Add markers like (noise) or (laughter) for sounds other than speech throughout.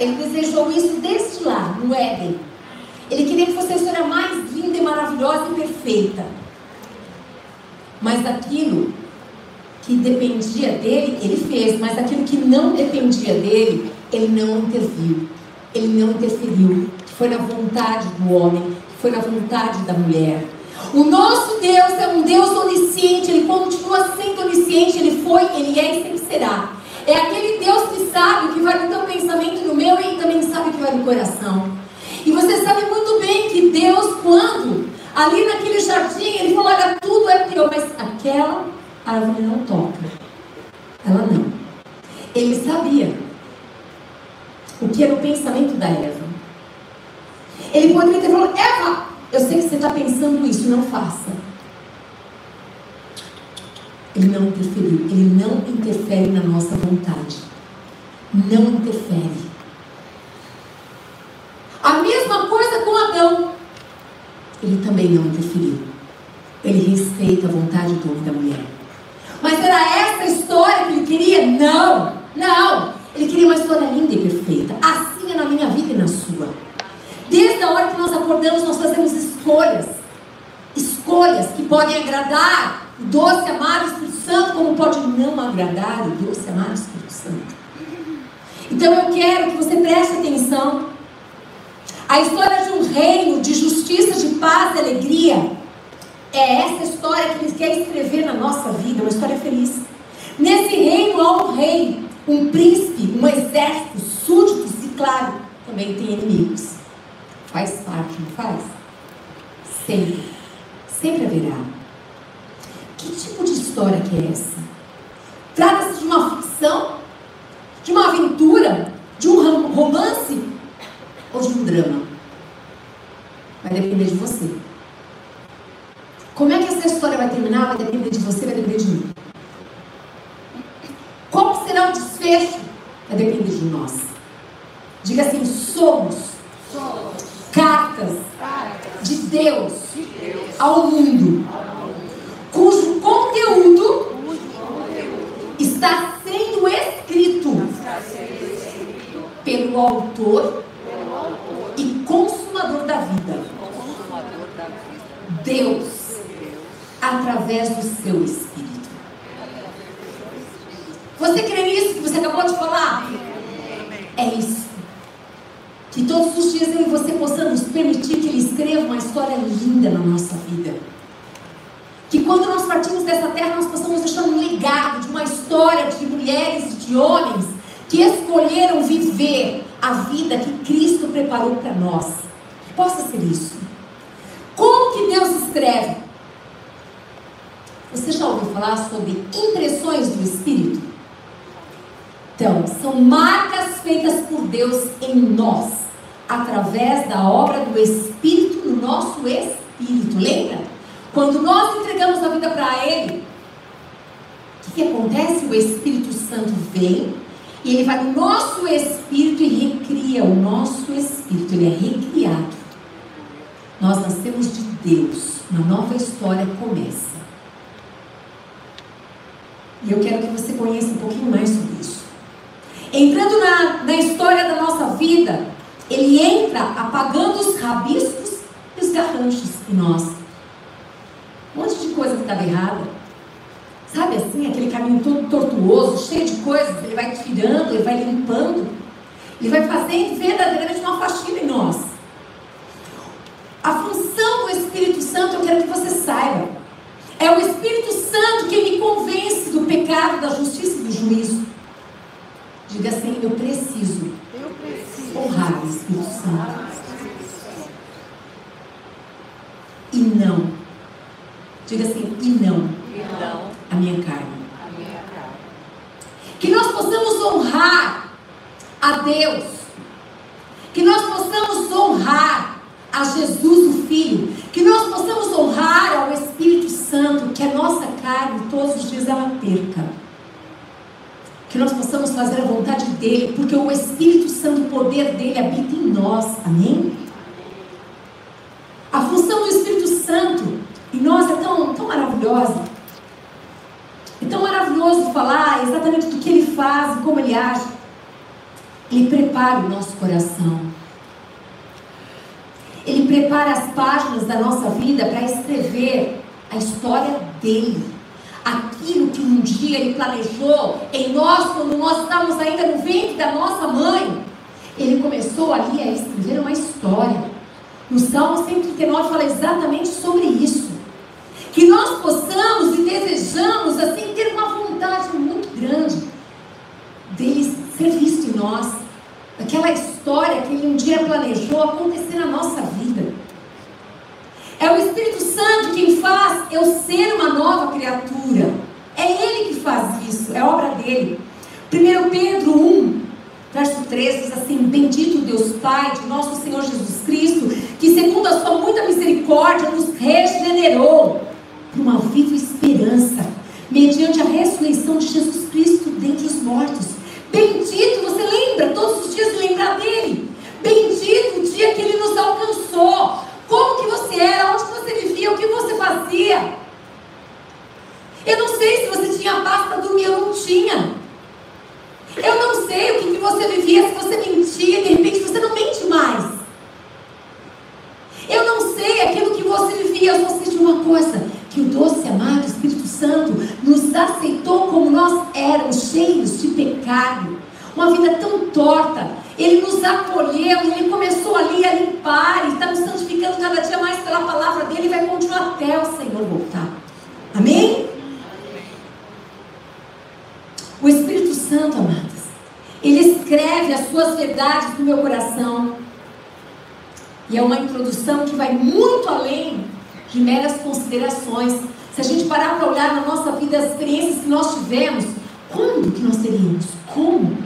Ele desejou isso desde lá, no Éden. Ele queria que fosse a história mais linda e maravilhosa e perfeita. Mas aquilo que dependia dele, ele fez. Mas aquilo que não dependia dele, ele não interviu. Ele não interferiu. Foi na vontade do homem, foi na vontade da mulher. O nosso Deus é um Deus onisciente, ele continua sendo onisciente, ele foi, ele é e sempre será. É aquele Deus que sabe o que vai no teu pensamento no meu e também sabe o que vai no coração. E você sabe muito bem que Deus, quando ali naquele jardim, ele falou: Olha, tudo é teu, mas aquela árvore não toca. Ela não. Ele sabia o que era o pensamento da Eva. Ele poderia ter falado: Eva, eu sei que você está pensando isso, não faça. Ele não interferiu, ele não interfere na nossa vontade. Não interfere. A mesma coisa com Adão. Ele também não interferiu. Ele respeita a vontade do homem da mulher. Mas era essa história que ele queria? Não, não. Ele queria uma história linda e perfeita. Assim é na minha vida e na sua. Desde a hora que nós acordamos, nós fazemos escolhas. Escolhas que podem agradar o doce, amado Espírito Santo, como pode não agradar o doce, amado Espírito Santo. Então eu quero que você preste atenção. A história de um reino de justiça, de paz e alegria é essa história que Ele quer escrever na nossa vida, uma história feliz. Nesse reino há um rei, um príncipe, um exército, súditos e, claro, também tem inimigos. Faz parte, não faz? Sempre. Sempre haverá. Que tipo de história que é essa? Trata-se de uma ficção? De uma aventura? De um romance? Ou de um drama? Vai depender de você. Como é que essa história vai terminar? Vai depender de você, vai depender de mim. Qual será o desfecho? Vai depender de nós. Diga assim: somos, somos. Cartas, cartas de, Deus de Deus ao mundo, cujo conteúdo está sendo escrito pelo autor e consumador da vida. Deus através do seu Espírito. Você crê nisso que você acabou de falar? É isso. Que todos os dias eu e você possamos permitir que Ele escreva uma história linda na nossa vida. Que quando nós partimos dessa terra, nós possamos deixar um legado de uma história de mulheres e de homens que escolheram viver a vida que Cristo preparou para nós. Possa ser isso. Como que Deus escreve? Você já ouviu falar sobre impressões do Espírito? Então, são marcas feitas por Deus em nós, através da obra do Espírito no nosso espírito. Lembra? Quando nós entregamos a vida para Ele, o que, que acontece? O Espírito Santo vem e ele vai no nosso espírito e recria o nosso espírito. Ele é recriado. Nós nascemos de Deus. Uma nova história começa. E eu quero que você conheça um pouquinho mais sobre isso. Entrando na, na história da nossa vida, ele entra apagando os rabiscos e os garranchos em nós. Um monte de coisa que estava errada. Sabe assim, aquele caminho todo tortuoso, cheio de coisas, ele vai tirando, ele vai limpando. Ele vai fazendo verdadeiramente uma faxina em nós. A função do Espírito Santo, eu quero que você saiba, é o Espírito Santo que me convence do pecado, da justiça e do juízo. Diga assim: eu preciso, eu preciso honrar o Espírito Santo. E não. Diga assim: e não. E não. A minha carne. A minha carne. Que nós possamos honrar a Deus. Que nós possamos honrar a Jesus, o Filho. Que nós possamos honrar ao Espírito Santo, que a nossa carne todos os dias ela perca. Que nós possamos fazer a vontade dele, porque o Espírito Santo, o poder dele habita em nós. Amém? A função do Espírito Santo em nós é tão, tão maravilhosa. É tão maravilhoso falar exatamente do que ele faz e como ele age. Ele prepara o nosso coração. Ele prepara as páginas da nossa vida para escrever a história dele. Aquilo que um dia ele planejou em nós, quando nós estávamos ainda no ventre da nossa mãe. Ele começou ali a escrever uma história. No Salmo 139 fala exatamente sobre isso. Que nós possamos e desejamos, assim, ter uma vontade muito grande dele ser visto em nós. Aquela história que ele um dia planejou acontecer na nossa vida. É o Espírito Santo quem faz eu ser uma nova criatura. É Ele que faz isso, é obra dele. 1 Pedro 1, verso 13 diz assim: Bendito Deus Pai de nosso Senhor Jesus Cristo, que segundo a sua muita misericórdia nos regenerou para uma viva esperança, mediante a ressurreição de Jesus Cristo dentre os mortos. Bendito, você lembra todos os dias lembrar dele. Bendito o dia que ele nos alcançou. Como que você era, onde você vivia, o que você fazia. Eu não sei se você tinha paz para dormir ou não tinha. Eu não sei o que, que você vivia, se você mentia, de repente você não mente mais. Eu não sei aquilo que você vivia, eu só sei de uma coisa que o doce amado Espírito Santo nos aceitou como nós éramos, cheios de pecado, uma vida tão torta. Ele nos acolheu ele começou ali a limpar e está nos santificando cada dia mais pela palavra dele e vai continuar até o Senhor voltar. Amém? O Espírito Santo, amados, ele escreve as suas verdades no meu coração. E é uma introdução que vai muito além de meras considerações. Se a gente parar para olhar na nossa vida as experiências que nós tivemos, quando que nós teríamos? Como?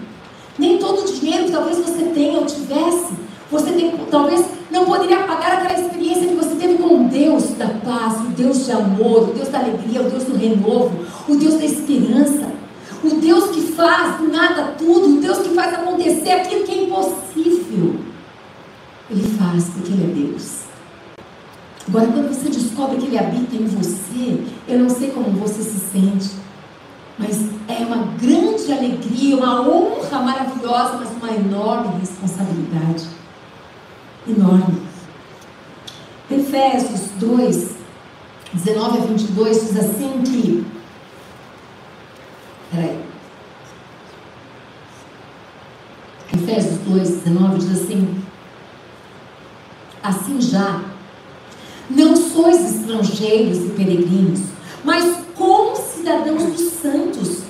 Nem todo o dinheiro que talvez você tenha ou tivesse, você tem, talvez não poderia pagar aquela experiência que você teve com o Deus da paz, o Deus de amor, o Deus da alegria, o Deus do renovo, o Deus da esperança, o Deus que faz nada tudo, o Deus que faz acontecer aquilo que é impossível. Ele faz porque Ele é Deus. Agora, quando você descobre que Ele habita em você, eu não sei como você se sente, mas é uma grande alegria, uma honra maravilhosa, mas uma enorme responsabilidade. Enorme. Efésios 2, 19 a 22 diz assim que. Peraí. Efésios 2, 19 diz assim: Assim já não sois estrangeiros e peregrinos, mas como cidadãos dos santos.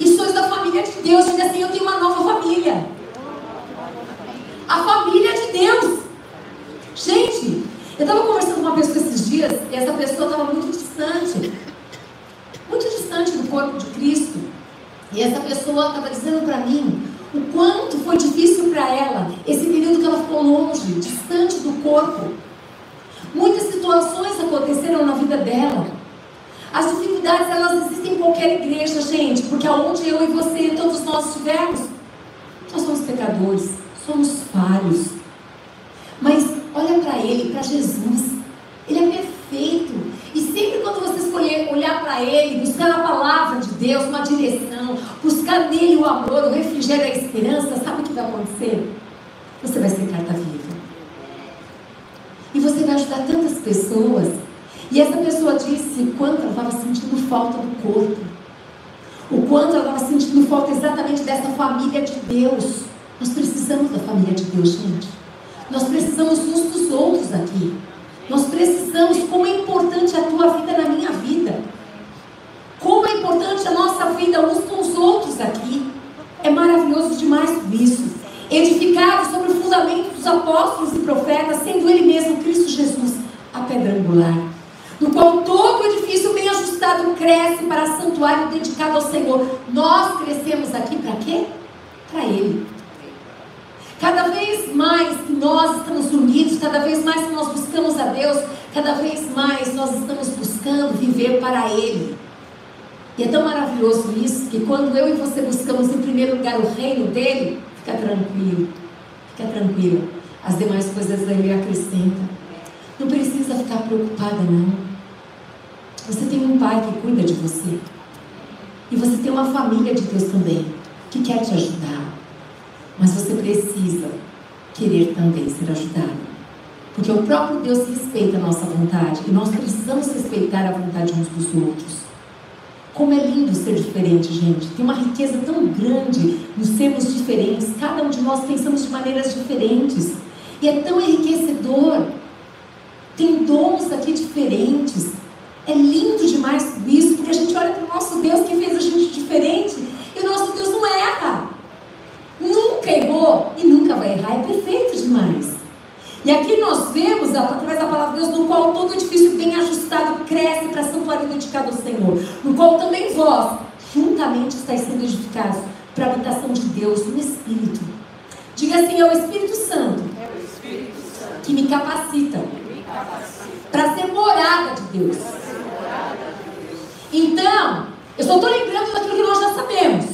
E sois da família de Deus. Diga assim: Eu tenho uma nova família. A família de Deus. Gente, eu estava conversando com uma pessoa esses dias e essa pessoa estava muito distante muito distante do corpo de Cristo. E essa pessoa estava dizendo para mim o quanto foi difícil para ela esse período que ela ficou longe, distante do corpo. Muitas situações aconteceram na vida dela. As dificuldades, elas existem em qualquer igreja, gente, porque aonde eu e você, todos nós estivermos, nós somos pecadores, somos falhos. Mas olha para Ele, para Jesus. Ele é perfeito. E sempre quando você escolher olhar para Ele, buscar a palavra de Deus, uma direção, buscar nele o amor, o refrigério, a esperança, sabe o que vai acontecer? Você vai ser carta viva. Ajudar tantas pessoas. E essa pessoa disse o quanto ela estava sentindo falta do corpo. O quanto ela estava sentindo falta exatamente dessa família de Deus. Nós precisamos da família de Deus, gente. Nós precisamos uns dos outros aqui. Nós precisamos, como é importante a tua vida na minha vida. Como é importante a nossa vida uns com os outros aqui. É maravilhoso demais isso edificado sobre o fundamento dos apóstolos e profetas, sendo ele mesmo Cristo Jesus a pedra angular, no qual todo edifício bem ajustado cresce para santuário dedicado ao Senhor. Nós crescemos aqui para quê? Para Ele. Cada vez mais que nós estamos unidos, cada vez mais que nós buscamos a Deus, cada vez mais nós estamos buscando viver para Ele. E é tão maravilhoso isso que quando eu e você buscamos em primeiro lugar o reino dele, Fica tranquilo. Fica tranquilo. As demais coisas ele acrescenta. Não precisa ficar preocupada, não. Você tem um pai que cuida de você. E você tem uma família de Deus também, que quer te ajudar. Mas você precisa querer também ser ajudado. Porque o próprio Deus respeita a nossa vontade e nós precisamos respeitar a vontade uns dos outros. Como é lindo ser diferente, gente. Tem uma riqueza tão grande nos sermos diferentes. Cada um de nós pensamos de maneiras diferentes. E é tão enriquecedor. Tem dons aqui diferentes. É lindo demais isso, porque a gente olha para o nosso Deus que fez a gente diferente. E o nosso Deus não erra. Nunca errou e nunca vai errar. É perfeito demais. E aqui nós vemos, através da palavra de Deus, no qual todo edifício bem ajustado cresce para santuário dedicado ao Senhor, no qual também vós, juntamente, estáis sendo edificados para a habitação de Deus no Espírito. Diga assim: é o Espírito Santo, é o Espírito Santo que me capacita, capacita. para ser morada de Deus. Então, eu só estou lembrando daquilo que nós já sabemos.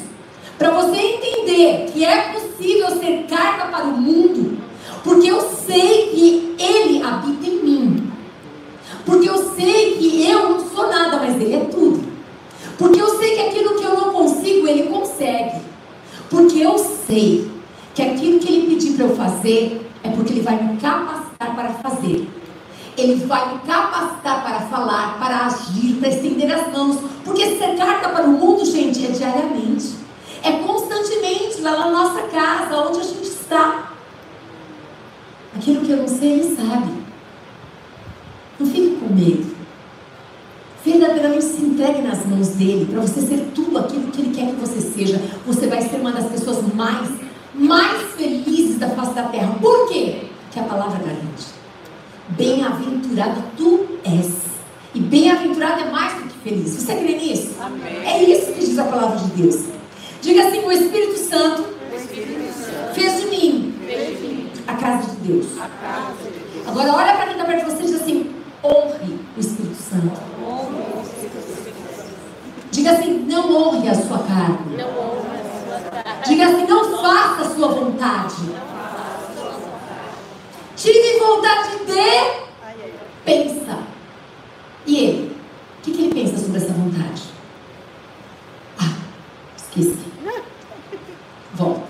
Para você entender que é possível ser carta para o mundo, porque eu sei que Ele habita em mim. Porque eu sei que eu não sou nada, mas Ele é tudo. Porque eu sei que aquilo que eu não consigo, Ele consegue. Porque eu sei que aquilo que Ele pedir para eu fazer é porque Ele vai me capacitar para fazer. Ele vai me capacitar para falar, para agir, para estender as mãos. Porque ser carta para o mundo, gente, é diariamente. É constantemente lá na nossa casa, onde a gente está. Aquilo que eu não sei, Ele sabe. Não fique com medo. Verdadeiramente se entregue nas mãos dele para você ser tudo aquilo que ele quer que você seja. Você vai ser uma das pessoas mais, mais felizes da face da terra. Por quê? Que a palavra garante. Bem-aventurado tu és. E bem-aventurado é mais do que feliz. Você crê nisso? Amém. É isso que diz a palavra de Deus. Diga assim: o Espírito Santo, o Espírito Santo fez de mim, fez de mim a casa de Deus. Agora olha para quem está perto de você e diz assim: honre o Espírito Santo. Diga assim: não honre a sua carne. Diga assim: não faça a sua vontade. Tive vontade de. Pensa. E ele? O que, que ele pensa sobre essa vontade? Ah, esqueci. Volta.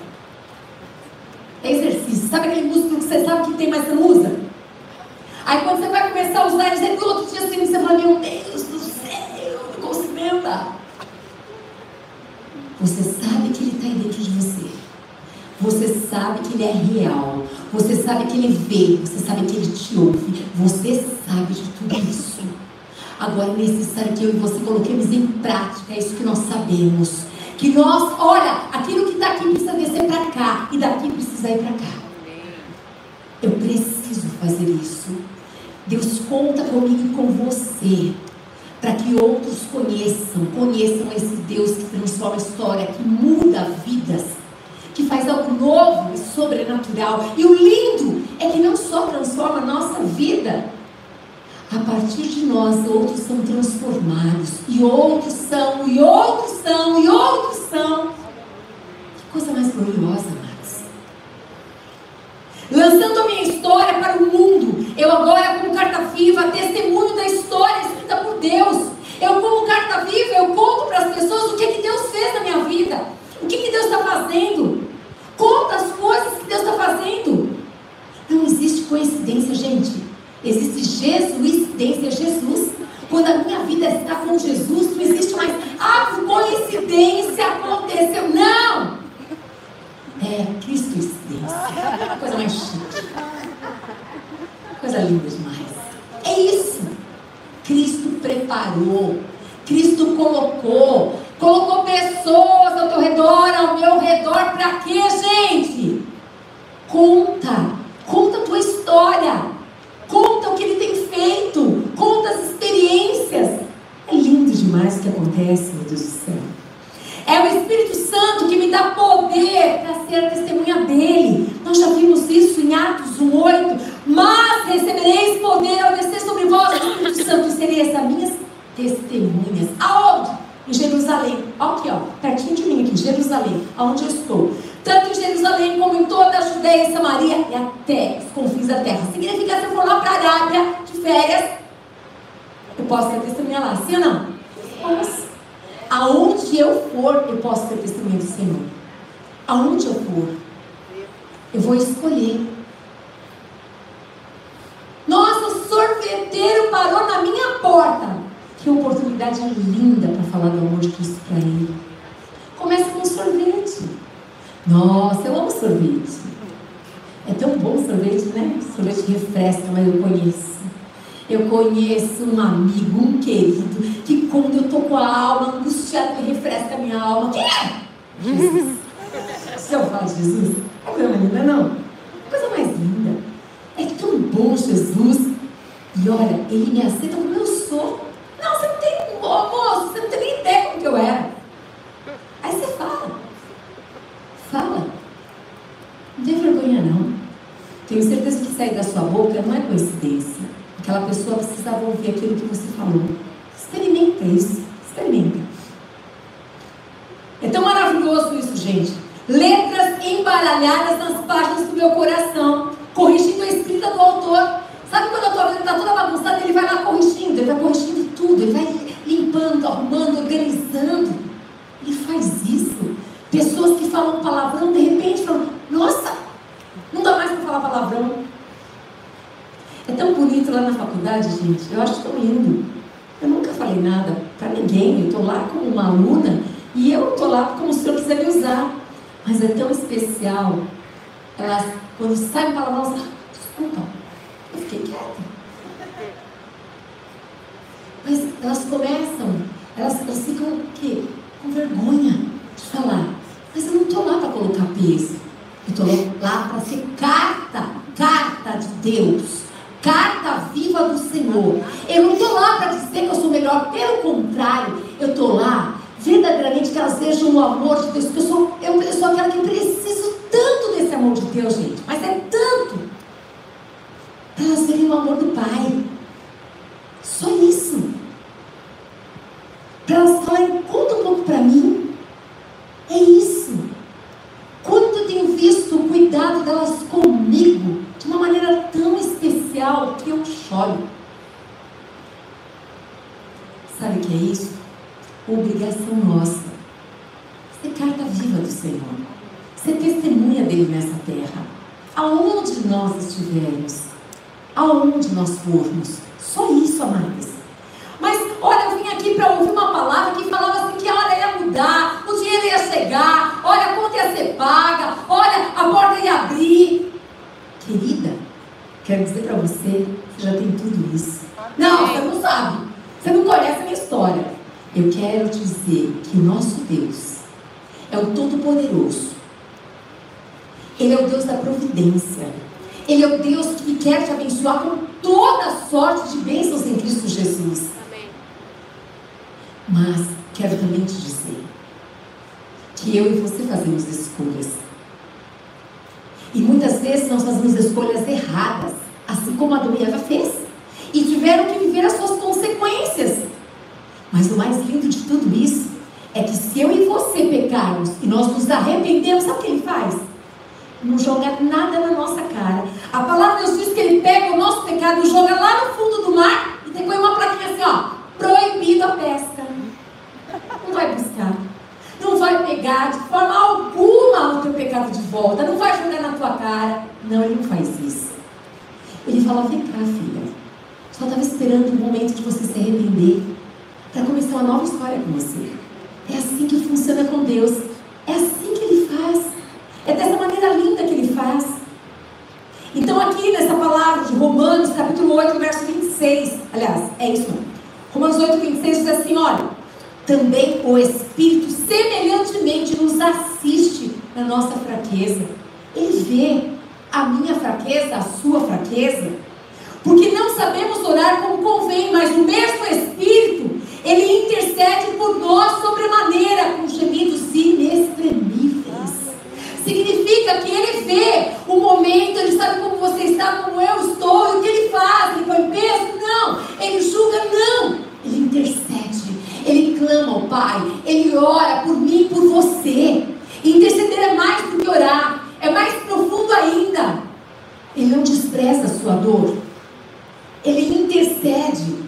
É exercício. Sabe aquele músculo você sabe que tem, mas você não usa? Aí quando você vai começar a usar, ele no outro dia assim, você fala, meu Deus do céu, não consigo andar. Você sabe que ele está aí dentro de você. Você sabe que ele é real. Você sabe que ele vê. Você sabe que ele te ouve. Você sabe de tudo isso. Agora é necessário que eu e você coloquemos em prática isso que nós sabemos. Que nós, olha, aquilo que está aqui precisa descer para cá e daqui precisa ir para cá. Eu preciso fazer isso. Deus conta comigo e com você. Para que outros conheçam, conheçam esse Deus que transforma a história, que muda vidas, que faz algo novo e sobrenatural. E o lindo é que não só transforma a nossa vida, a partir de nós, outros são transformados, e outros são, e outros são, e outros são. Que coisa mais gloriosa. Lançando a minha história para o mundo, eu agora, como carta viva, testemunho da história escrita por Deus. Eu, como carta viva, eu conto para as pessoas o que, que Deus fez na minha vida, o que, que Deus está fazendo. Conta as coisas que Deus está fazendo. Não existe coincidência, gente. Existe Jesuicidência, Jesus. Quando a minha vida está com Jesus, não existe mais. Ah, coincidência aconteceu. Não! É Cristocidência. Coisa mais chique. Coisa linda demais. É isso. Cristo preparou. Cristo colocou. Colocou pessoas ao teu redor, ao meu redor. Para quê, gente? Conta. Conta a tua história. Conta o que ele tem feito. Conta as experiências. É lindo demais o que acontece, meu Deus do céu. É o Espírito Santo que me dá poder para ser a testemunha dele. Nós já vimos isso em Atos 1,8. Mas recebereis poder ao descer sobre vós o Espírito Santo e sereis as minhas testemunhas. Aonde? Em Jerusalém. Aqui, ó, pertinho de mim, aqui, Jerusalém, aonde eu estou tanto em Jerusalém como em toda a Judéia e Samaria e até os confins da terra. Significa que se eu for lá para a Arábia de férias, eu posso ter testemunha lá, sim ou não? Posso. Aonde eu for, eu posso ter testemunha do Senhor. Aonde eu for. Eu vou escolher. Nossa, o sorveteiro parou na minha porta. Que oportunidade linda para falar do amor de Cristo para ele. Começa com sorvete. Nossa, eu amo sorvete. É tão bom sorvete, né? Sorvete refresca, mas eu conheço. Eu conheço um amigo, um querido, que quando eu tô com a alma angustiada, ele refresca a minha alma. Quem é? Jesus. Se eu falo Jesus, é coisa mais linda, não? Coisa mais linda. É tão bom Jesus. E olha, ele me aceita como eu sou. Não, você não tem, oh, moço, você não tem nem ideia como que eu era. Aí você fala. Fala. Não tem vergonha, não. Tenho certeza que sair da sua boca não é coincidência. Aquela pessoa precisava ouvir aquilo que você falou. Experimenta isso. Experimenta. É tão maravilhoso isso, gente. Letras embaralhadas nas páginas do meu coração, corrigindo a escrita do autor. Sabe quando a tua vida está toda bagunçada, ele vai lá corrigindo, ele vai corrigindo tudo, ele vai limpando, arrumando, organizando. Ele faz isso. Pessoas que falam palavrão, de repente falam, nossa, não dá mais para falar palavrão. É tão bonito lá na faculdade, gente. Eu acho tão lindo. Eu falei nada para ninguém. Eu estou lá como uma aluna e eu estou lá como o Senhor quiser me usar. Mas é tão especial. Elas, quando sai palavrão, elas falam, desculpa, eu fiquei quieta. Mas elas começam, elas, elas ficam o quê? Com vergonha de falar. Mas eu não estou lá para colocar peso. Eu estou lá para ser carta, carta de Deus. Carta viva do Senhor. Eu não estou lá para dizer que eu sou melhor. Pelo contrário, eu estou lá verdadeiramente que elas vejam o amor de Deus. Porque eu sou, eu sou aquela que preciso tanto desse amor de Deus, gente. Mas é tanto. Para elas verem o amor do Pai. Só isso. Para elas falarem, conta um pouco para mim. É isso. Quando eu tenho visto o cuidado delas comigo de uma maneira tão especial que eu choro. Sabe o que é isso? Obrigação nossa. Ser carta viva do Senhor. Ser testemunha dele nessa terra. Aonde nós estivermos. Aonde nós formos. Só isso, amadas. Mas, olha, eu vim aqui para ouvir uma palavra que falava assim que a hora ia mudar, o dinheiro ia chegar, olha, a conta ia ser paga, olha, a porta ia abrir. Querida, quero dizer para você, você já tem tudo isso. Não, você não sabe. Você não conhece a minha história. Eu quero dizer que o nosso Deus é o Todo-Poderoso. Ele é o Deus da providência. Ele é o Deus que quer te abençoar com toda sorte de bênçãos em Cristo Jesus. Mas quero também te dizer que eu e você fazemos escolhas. E muitas vezes nós fazemos escolhas erradas, assim como a do Eva fez. E tiveram que viver as suas consequências. Mas o mais lindo de tudo isso é que se eu e você pecarmos e nós nos arrependemos, sabe o que ele faz? Não joga nada na nossa cara. A palavra de Deus diz que ele pega o nosso pecado joga lá no fundo do mar e tem uma plaquinha assim, ó, proibido a pesca. Não vai buscar. Não vai pegar de forma alguma o teu pecado de volta. Não vai jogar na tua cara. Não, ele não faz isso. Ele fala, vem cá, filha. Só estava esperando o momento de você se arrepender para começar uma nova história com você. É assim que funciona com Deus. É assim que Ele faz. É dessa maneira linda que Ele faz. Então, aqui nessa palavra de Romanos, capítulo 8, verso 26, aliás, é isso. Romanos 8, 26 diz assim: olha, também o Espírito semelhantemente nos assiste na nossa fraqueza. Ele vê a minha fraqueza, a sua fraqueza, porque não sabemos orar como convém, mas o mesmo Espírito, ele intercede por nós sobremaneira, com gemidos inexprimíveis. Significa que ele vê o momento, ele sabe como você está, como eu estou, e o que ele faz? Ele põe peso? Não. Ele julga? Não. Ele intercede, ele clama ao Pai, ele ora por mim e por você. interceder é mais do que orar, é mais profundo ainda. Ele não despreza a sua dor, ele intercede.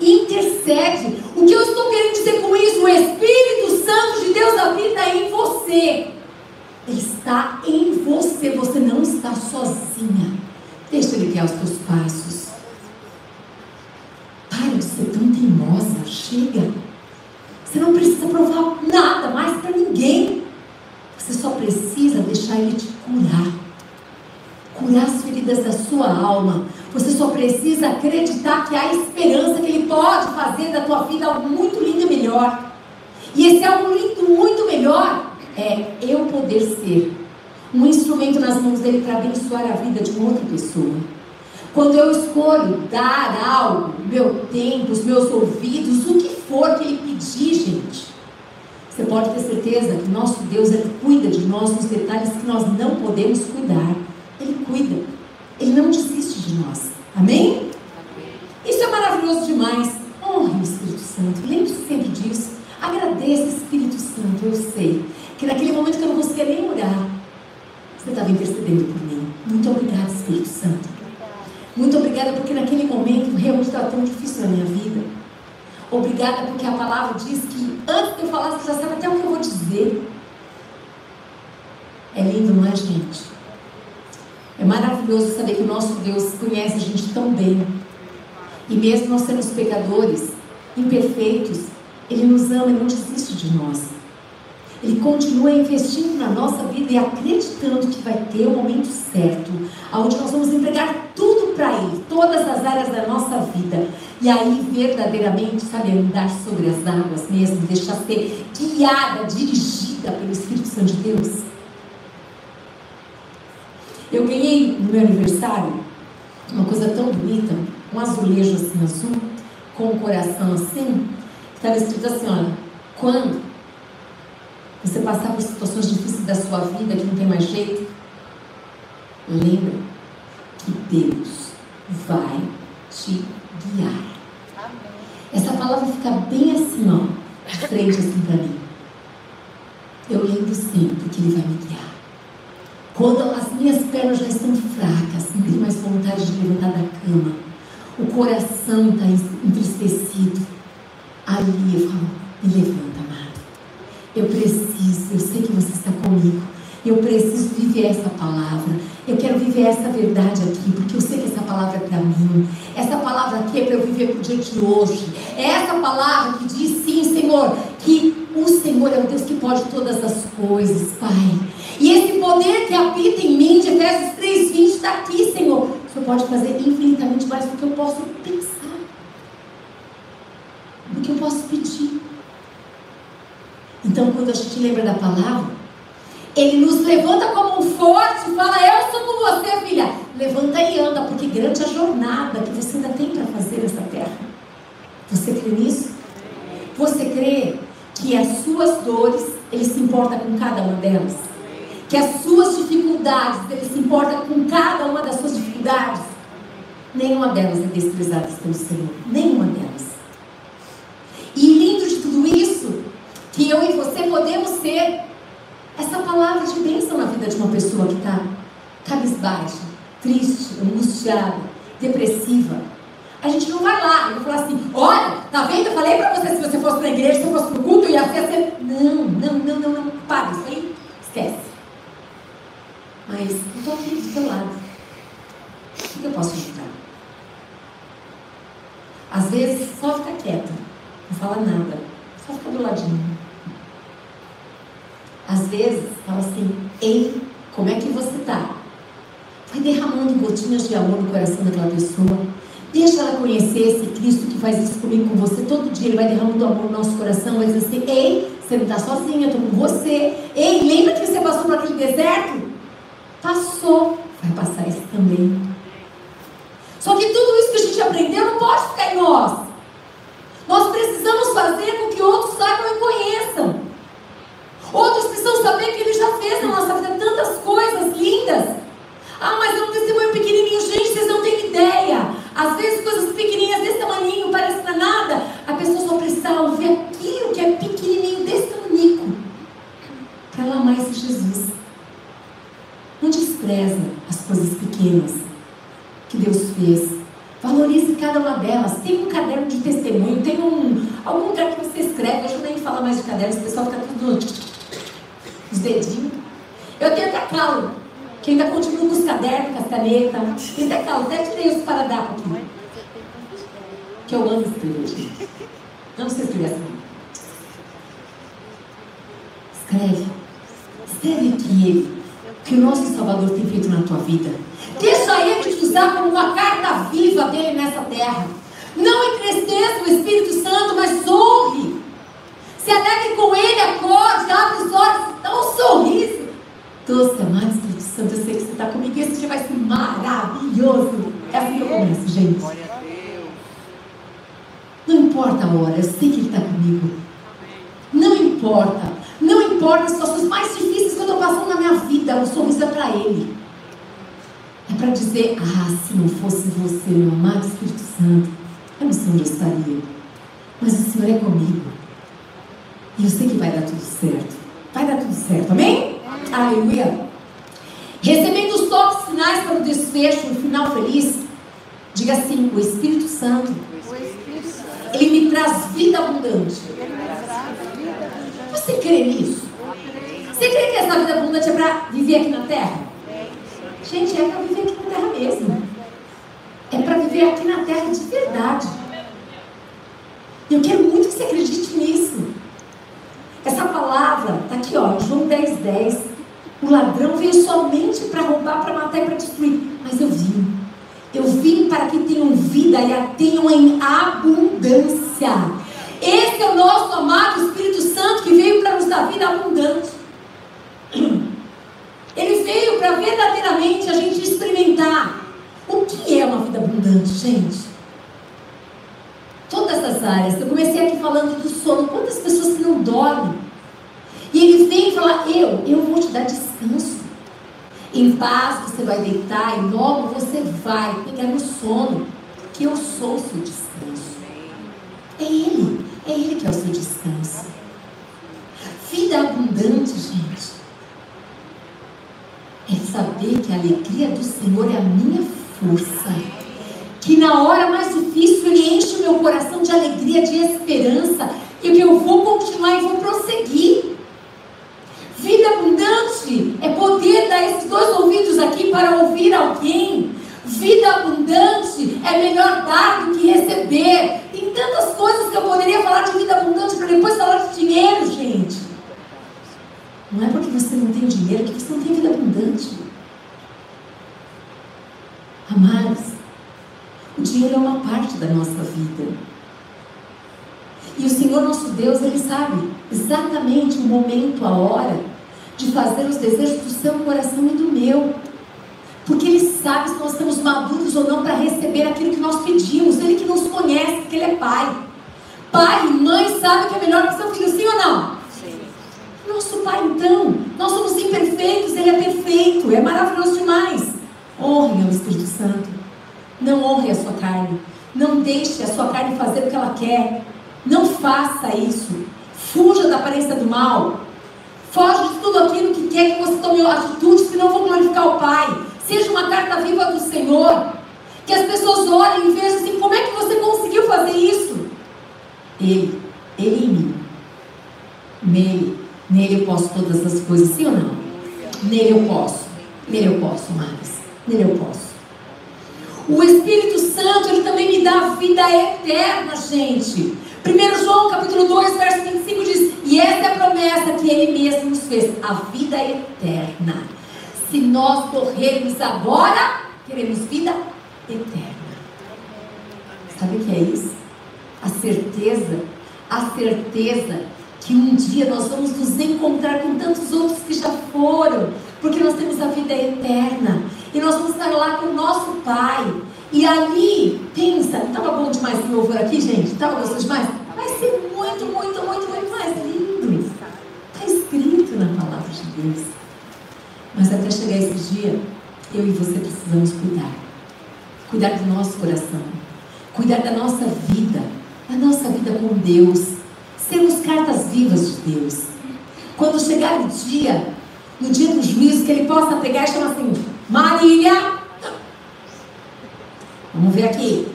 Intercede. O que eu estou querendo dizer com isso? O Espírito Santo de Deus habita em você. Ele está em você, você não está sozinha. Deixa Ele guiar os teus passos. Para de ser tão teimosa. Chega. Você não precisa provar nada mais para ninguém. Você só precisa deixar Ele te curar. Curar as feridas da sua alma. Precisa acreditar que há esperança, que Ele pode fazer da tua vida algo muito lindo e melhor. E esse algo lindo, muito melhor, é eu poder ser um instrumento nas mãos dele para abençoar a vida de outra pessoa. Quando eu escolho dar algo, meu tempo, os meus ouvidos, o que for que ele pedir, gente, você pode ter certeza que nosso Deus ele cuida de nós nos detalhes que nós não podemos cuidar. Ele cuida. Ele não desiste de nós. Amém? Isso é maravilhoso demais. Honre o Espírito Santo. Lembre-se sempre disso. Agradeça, Espírito Santo. Eu sei que naquele momento que eu não conseguia nem orar, você estava intercedendo por mim. Muito obrigada, Espírito Santo. Muito obrigada porque naquele momento realmente estava tão difícil na minha vida. Obrigada porque a palavra diz que antes de eu falar, você já sabe até o que eu vou dizer. É lindo, não é, gente? Maravilhoso saber que o nosso Deus conhece a gente tão bem. E mesmo nós sendo pecadores, imperfeitos, Ele nos ama e não desiste de nós. Ele continua investindo na nossa vida e acreditando que vai ter o momento certo, onde nós vamos entregar tudo para Ele, todas as áreas da nossa vida. E aí, verdadeiramente, sabe, andar sobre as águas mesmo, deixar ser guiada, dirigida pelo Espírito Santo de Deus. Eu ganhei no meu aniversário uma coisa tão bonita, um azulejo assim azul, com um coração assim, que estava escrito assim, olha, quando você passar por situações difíceis da sua vida que não tem mais jeito, lembra que Deus vai te guiar. Amém. Essa palavra fica bem assim, ó, de frente assim para mim. Eu lembro sempre que Ele vai me guiar. Quando as minhas pernas já estão fracas, não tenho mais vontade de levantar da cama, o coração está entristecido, ali eu falo, me levanta, amado. Eu preciso, eu sei que você está comigo. Eu preciso viver essa palavra. Eu quero viver essa verdade aqui, porque eu sei que essa palavra é para mim. Essa palavra aqui é para eu viver para o dia de hoje. É essa palavra que diz sim, Senhor, que o Senhor é o Deus que pode todas as coisas, Pai. E esse poder que habita em mim, de Efésios 3,20, está aqui, Senhor. O Senhor pode fazer infinitamente mais do que eu posso pensar, do que eu posso pedir. Então, quando a gente lembra da palavra, ele nos levanta como um forte e fala: Eu sou com você, filha. Levanta e anda, porque grande a jornada que você ainda tem para fazer nessa terra. Você crê nisso? Você crê que as suas dores, ele se importa com cada uma delas? Que as suas dificuldades, ele se importa com cada uma das suas dificuldades? Nenhuma delas é desprezada pelo Senhor. Nenhuma delas. E lindo de tudo isso, que eu e você podemos ser essa palavra de bênção na vida de uma pessoa que está cabisbaixa, triste, angustiada, depressiva. A gente não vai lá e vai falar assim: olha, tá vendo? Eu falei para você se você fosse na igreja, se fosse no culto, ia ser assim. Não, não, não, não, não. Para, isso aí, esquece. Mas eu estou aqui do seu lado. O que eu posso ajudar? Às vezes, só fica quieta, não fala nada, só fica do ladinho. Às vezes, fala assim: Ei, como é que você está? Vai derramando gotinhas de amor no coração daquela pessoa. Deixa ela conhecer esse Cristo que faz isso comigo, com você. Todo dia ele vai derramando amor no nosso coração. Vai dizer assim: Ei, você não está sozinha, eu estou com você. Ei, lembra que você passou por aquele deserto? Passou. Vai passar isso também. Só que tudo isso que a gente aprendeu não pode ficar em nós. Nós precisamos fazer com que outros saibam e conheçam. Outros precisam saber que Ele já fez na nossa vida tantas coisas lindas. Ah, mas é um testemunho pequenininho. Gente, vocês não têm ideia. Às vezes coisas pequenininhas desse tamanho, parece para nada. A pessoa só precisa ouvir aquilo que é pequenininho desse tamanho. Para ela amar esse Jesus. Não despreza as coisas pequenas que Deus fez. Valorize cada uma delas. Tem um caderno de testemunho, tem um, algum lugar que você escreve. Hoje eu nem falo mais de caderno, o pessoal fica tudo os dedinhos. Eu tenho até calo Que ainda continua com os cadernos, com as canetas. E até cá, até tirei os paradapos aqui. Que eu amo escrever, gente. Não sei escrever assim. Escreve. Escreve que ele, que o nosso Salvador tem feito na tua vida. Deixa ele te usar como uma carta viva dele nessa terra. Não entristeça o Espírito Santo, mas honre. Se alegre com ele, acorde, abre os olhos, dá um sorriso. Doce, amado Espírito Santo, eu sei que você está comigo e esse dia vai ser maravilhoso. É assim que eu começo, gente. Não importa a hora, eu sei que Ele está comigo. Não importa. Importa as situações mais difíceis que eu estou passando na minha vida, o sorriso é para Ele. É para dizer, ah, se não fosse você, meu amado Espírito Santo, eu não sei onde eu estaria. Mas o Senhor é comigo. E eu sei que vai dar tudo certo. Vai dar tudo certo, amém? amém. Aleluia. Recebendo os toques finais para o desfecho, um final feliz, diga assim: o Espírito Santo, ele me traz vida abundante. Você crê nisso? Você crê que essa vida abundante é para viver aqui na terra? Gente, é para viver aqui na terra mesmo. É para viver aqui na terra de verdade. E eu quero muito que você acredite nisso. Essa palavra está aqui, ó, João 10, 10. O ladrão veio somente para roubar, para matar e para destruir. Mas eu vim. Eu vim para que tenham vida e a tenham em abundância. Esse é o nosso amado Espírito Santo que veio para nos dar vida abundante. Ele veio para verdadeiramente a gente experimentar o que é uma vida abundante, gente? Todas as áreas. Eu comecei aqui falando do sono. Quantas pessoas que não dormem? E ele vem falar: Eu, eu vou te dar descanso. Em paz você vai deitar e logo você vai pegar no sono. Que eu sou seu descanso. É Ele. É Ele que é o seu descanso. Vida abundante, gente. É saber que a alegria do Senhor é a minha força. Que na hora mais difícil Ele enche o meu coração de alegria, de esperança. E que eu vou continuar e vou prosseguir. Vida abundante é poder dar esses dois ouvidos aqui para ouvir alguém. Vida abundante é melhor dar do que receber. Tem tantas coisas que eu poderia falar de vida abundante para depois falar de dinheiro, gente. Não é porque você não tem dinheiro que você não tem vida abundante. Amados, o dinheiro é uma parte da nossa vida. E o Senhor nosso Deus, Ele sabe exatamente o momento, a hora de fazer os desejos do seu coração e do meu. Porque Ele sabe se nós estamos maduros ou não para receber aquilo que nós pedimos. Ele que nos conhece, que Ele é Pai. Pai e mãe sabem que é melhor para o seu filho, sim ou não? Sim. Nosso Pai, então, nós somos imperfeitos, Ele é perfeito, é maravilhoso demais. Honre ao Espírito Santo. Não honre a sua carne. Não deixe a sua carne fazer o que ela quer. Não faça isso. Fuja da aparência do mal. Foge de tudo aquilo que quer que você tome atitudes que não vão glorificar o Pai. Seja uma carta viva do Senhor. Que as pessoas olhem e vejam assim: como é que você conseguiu fazer isso? Ele, Ele em mim. Nele, nele eu posso todas as coisas, sim ou não? Nele eu posso. Nele eu posso, mais. Nele eu posso. O Espírito Santo, ele também me dá vida eterna, gente. 1 João capítulo 2, verso 25 diz: E essa é a promessa que ele mesmo nos fez, a vida eterna. Se nós morrermos agora, queremos vida eterna. Sabe o que é isso? A certeza, a certeza que um dia nós vamos nos encontrar com tantos outros que já foram, porque nós temos a vida eterna. E nós vamos estar lá com o nosso Pai. E ali, pensa, estava bom demais esse louvor aqui, gente? Estava gostoso demais? Vai ser muito, muito, muito, muito mais lindo. Está escrito na palavra de Deus. Mas até chegar esse dia, eu e você precisamos cuidar. Cuidar do nosso coração. Cuidar da nossa vida. Da nossa vida com Deus. Sermos cartas vivas de Deus. Quando chegar o dia, no dia do juízo, que Ele possa pegar e chamar assim: Marília, vamos ver aqui.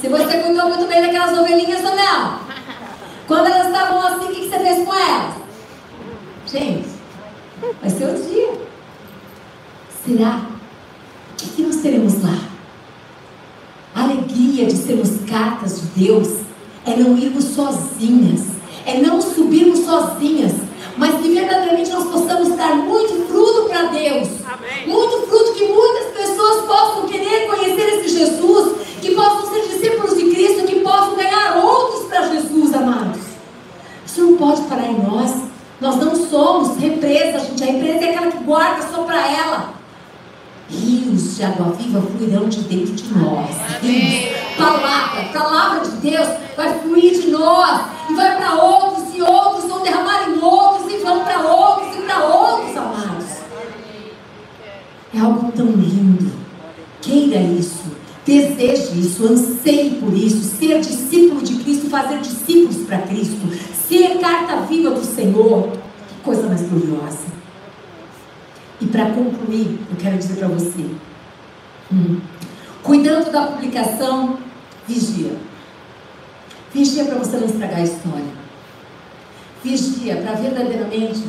Se você cuidou muito bem daquelas ovelhinhas ou não. Quando elas estavam assim, o que você fez com elas? Gente, vai ser o dia. Será? O que nós teremos lá? A alegria de sermos cartas de Deus é não irmos sozinhas, é não subirmos sozinhas, mas que verdadeiramente nós possamos dar muito fruto para Deus. Amém. Muito fruto que muitas pessoas possam querer conhecer esse Jesus, que possam ser discípulos de Cristo, que possam ganhar outros para Jesus, amados. Isso não pode parar em nós. Nós não somos represa, gente. A represa é aquela que guarda só para ela. Rios de água viva fluirão de dentro de nós. Palavra, palavra de Deus vai fluir de nós e vai para outros e outros vão derramar em outros e vão para outros e para outros, amados. É algo tão lindo. Queira isso. Deseje isso, anseie por isso, ser discípulo de Cristo, fazer discípulos para Cristo, ser carta viva do Senhor. Que coisa mais gloriosa. E para concluir, eu quero dizer para você: hum, cuidando da publicação, vigia. Vigia para você não estragar a história. Vigia para verdadeiramente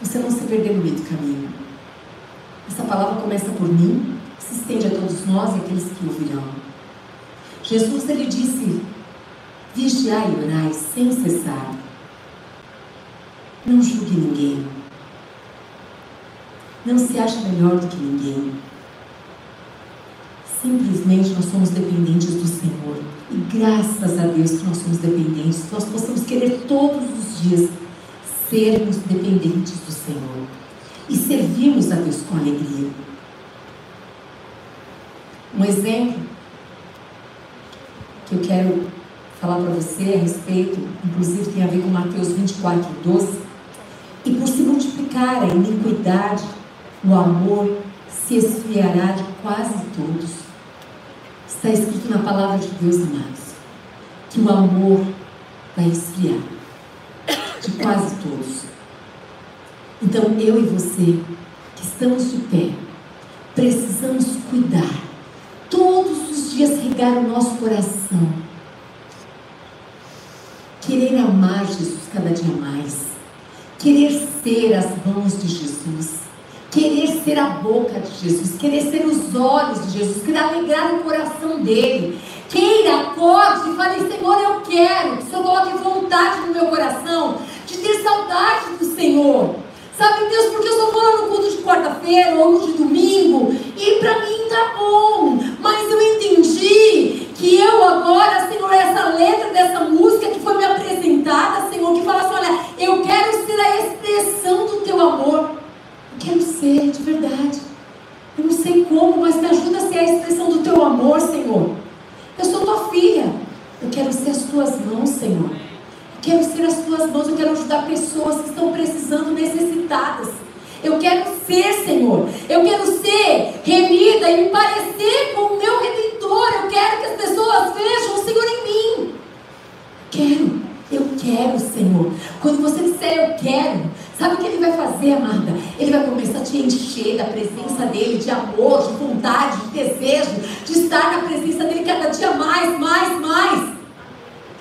você não se perder no meio do caminho. Essa palavra começa por mim, se estende a todos nós e aqueles que ouvirão. Jesus ele disse: Vigiai e orai sem cessar. Não julgue ninguém. Não se ache melhor do que ninguém. Simplesmente nós somos dependentes do Senhor. E graças a Deus que nós somos dependentes, nós possamos querer todos os dias sermos dependentes do Senhor e servirmos a Deus com alegria. Um exemplo que eu quero falar para você a respeito, inclusive tem a ver com Mateus 24, 12. E por se multiplicar a iniquidade, o amor se esfriará de quase todos. Está escrito na palavra de Deus, amados, que o amor vai esfriar de quase todos. Então eu e você, que estamos de pé, precisamos cuidar, todos os dias regar o nosso coração, querer amar Jesus cada dia mais, querer ser as mãos de Jesus, querer ser a boca de Jesus, querer ser os olhos de Jesus, querer alegrar o coração dele. Queira, acorde e fale, Senhor, eu quero que o Senhor coloque vontade no meu coração de ter saudade do Senhor. Sabe, Deus, porque eu só vou lá no culto de quarta-feira ou no de domingo e para mim tá bom. Mas eu entendi que eu agora, Senhor, essa letra dessa música que foi me apresentada, Senhor, que fala assim: olha, eu quero ser a expressão do teu amor. Eu quero ser de verdade. Eu não sei como, mas me ajuda a ser a expressão do teu amor, Senhor. Eu sou tua filha. Eu quero ser as tuas mãos, Senhor. Quero ser as tuas mãos, eu quero ajudar pessoas que estão precisando, necessitadas. Eu quero ser, Senhor. Eu quero ser remida e me parecer com o meu redentor. Eu quero que as pessoas vejam o Senhor em mim. Quero, eu quero, Senhor. Quando você disser eu quero, sabe o que ele vai fazer, amada? Ele vai começar a te encher da presença dele, de amor, de vontade, de desejo, de estar na presença dele cada dia mais, mais, mais.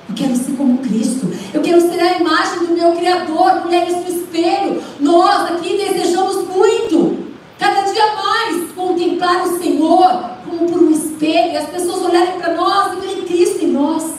Eu quero ser como Cristo. Eu quero ser a imagem do meu Criador, mulheres do espelho. Nós aqui desejamos muito, cada dia mais, contemplar o Senhor como por um espelho. As pessoas olharem para nós e verem Cristo em nós.